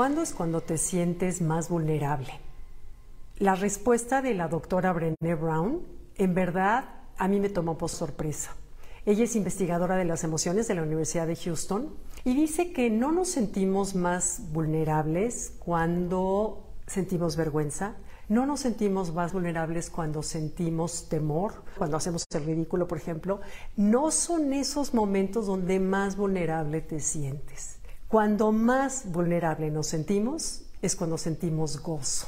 ¿Cuándo es cuando te sientes más vulnerable? La respuesta de la doctora Brené Brown, en verdad, a mí me tomó por sorpresa. Ella es investigadora de las emociones de la Universidad de Houston y dice que no nos sentimos más vulnerables cuando sentimos vergüenza, no nos sentimos más vulnerables cuando sentimos temor, cuando hacemos el ridículo, por ejemplo. No son esos momentos donde más vulnerable te sientes. Cuando más vulnerable nos sentimos es cuando sentimos gozo.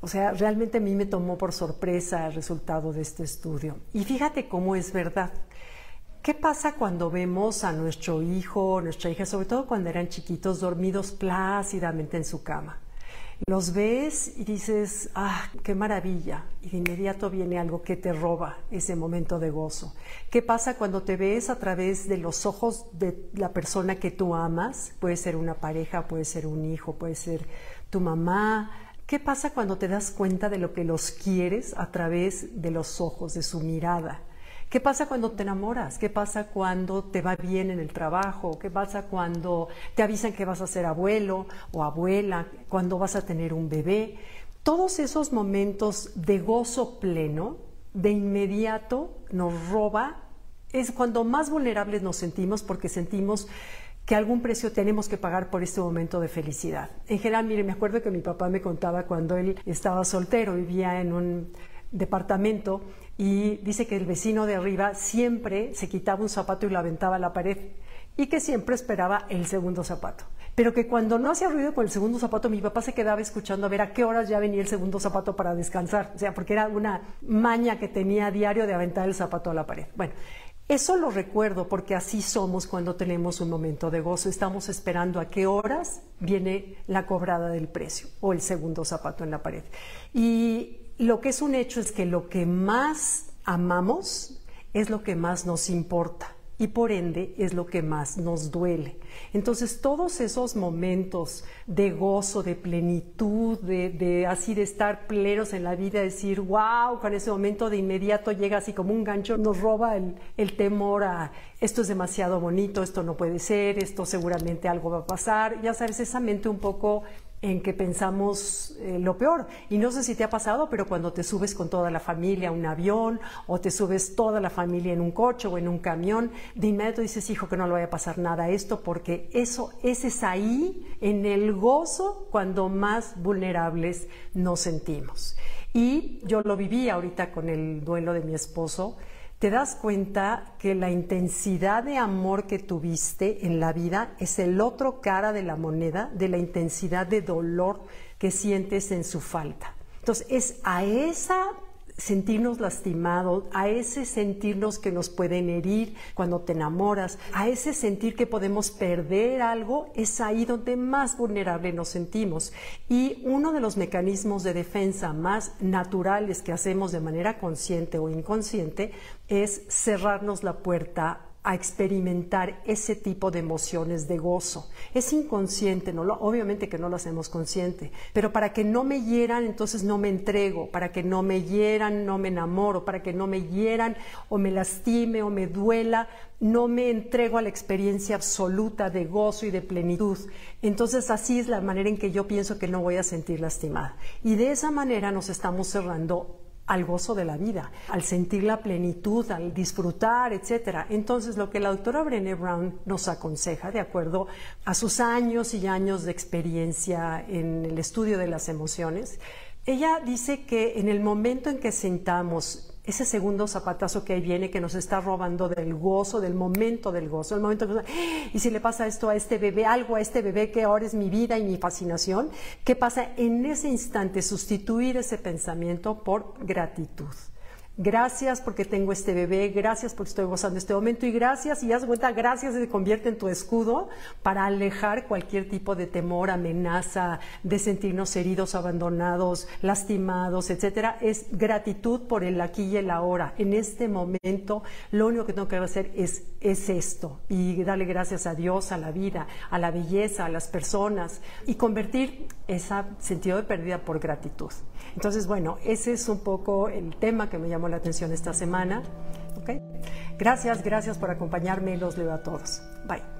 O sea, realmente a mí me tomó por sorpresa el resultado de este estudio. Y fíjate cómo es verdad. ¿Qué pasa cuando vemos a nuestro hijo, nuestra hija, sobre todo cuando eran chiquitos, dormidos plácidamente en su cama? Los ves y dices, ah, qué maravilla. Y de inmediato viene algo que te roba ese momento de gozo. ¿Qué pasa cuando te ves a través de los ojos de la persona que tú amas? Puede ser una pareja, puede ser un hijo, puede ser tu mamá. ¿Qué pasa cuando te das cuenta de lo que los quieres a través de los ojos, de su mirada? ¿Qué pasa cuando te enamoras? ¿Qué pasa cuando te va bien en el trabajo? ¿Qué pasa cuando te avisan que vas a ser abuelo o abuela? ¿Cuando vas a tener un bebé? Todos esos momentos de gozo pleno, de inmediato nos roba, es cuando más vulnerables nos sentimos porque sentimos que algún precio tenemos que pagar por este momento de felicidad. En general, mire, me acuerdo que mi papá me contaba cuando él estaba soltero, vivía en un departamento y dice que el vecino de arriba siempre se quitaba un zapato y lo aventaba a la pared y que siempre esperaba el segundo zapato. Pero que cuando no hacía ruido con el segundo zapato, mi papá se quedaba escuchando a ver a qué horas ya venía el segundo zapato para descansar. O sea, porque era una maña que tenía diario de aventar el zapato a la pared. Bueno, eso lo recuerdo porque así somos cuando tenemos un momento de gozo. Estamos esperando a qué horas viene la cobrada del precio o el segundo zapato en la pared. Y lo que es un hecho es que lo que más amamos es lo que más nos importa y por ende es lo que más nos duele. Entonces todos esos momentos de gozo, de plenitud, de, así de estar plenos en la vida, decir, wow, con ese momento de inmediato llega así como un gancho, nos roba el, el temor a esto es demasiado bonito, esto no puede ser, esto seguramente algo va a pasar, ya sabes, esa mente un poco en que pensamos eh, lo peor. Y no sé si te ha pasado, pero cuando te subes con toda la familia a un avión o te subes toda la familia en un coche o en un camión, de inmediato dices, hijo, que no le vaya a pasar nada a esto, porque eso, ese es ahí, en el gozo, cuando más vulnerables nos sentimos. Y yo lo viví ahorita con el duelo de mi esposo te das cuenta que la intensidad de amor que tuviste en la vida es el otro cara de la moneda de la intensidad de dolor que sientes en su falta. Entonces es a esa sentirnos lastimados, a ese sentirnos que nos pueden herir cuando te enamoras, a ese sentir que podemos perder algo, es ahí donde más vulnerable nos sentimos. Y uno de los mecanismos de defensa más naturales que hacemos de manera consciente o inconsciente es cerrarnos la puerta a experimentar ese tipo de emociones de gozo. Es inconsciente, no lo, obviamente que no lo hacemos consciente, pero para que no me hieran, entonces no me entrego, para que no me hieran, no me enamoro, para que no me hieran o me lastime o me duela, no me entrego a la experiencia absoluta de gozo y de plenitud. Entonces así es la manera en que yo pienso que no voy a sentir lastimada. Y de esa manera nos estamos cerrando al gozo de la vida, al sentir la plenitud, al disfrutar, etc. Entonces, lo que la doctora Brené Brown nos aconseja, de acuerdo a sus años y años de experiencia en el estudio de las emociones, ella dice que en el momento en que sentamos ese segundo zapatazo que ahí viene que nos está robando del gozo, del momento del gozo, el momento que, y si le pasa esto a este bebé, algo a este bebé que ahora es mi vida y mi fascinación, ¿qué pasa en ese instante? Sustituir ese pensamiento por gratitud. Gracias porque tengo este bebé, gracias porque estoy gozando este momento y gracias, y haz cuenta, gracias se convierte en tu escudo para alejar cualquier tipo de temor, amenaza, de sentirnos heridos, abandonados, lastimados, etcétera. Es gratitud por el aquí y el ahora. En este momento, lo único que tengo que hacer es, es esto y darle gracias a Dios, a la vida, a la belleza, a las personas y convertir ese sentido de pérdida por gratitud. Entonces, bueno, ese es un poco el tema que me la atención esta semana. ¿okay? Gracias, gracias por acompañarme. Los leo a todos. Bye.